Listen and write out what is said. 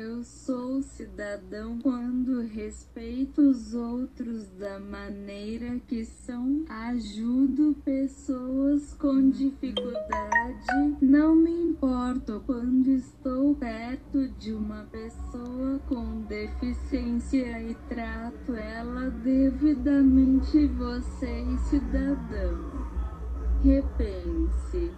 Eu sou cidadão quando respeito os outros da maneira que são, ajudo pessoas com dificuldade, não me importo quando estou perto de uma pessoa com deficiência e trato ela devidamente. Você, cidadão, repense.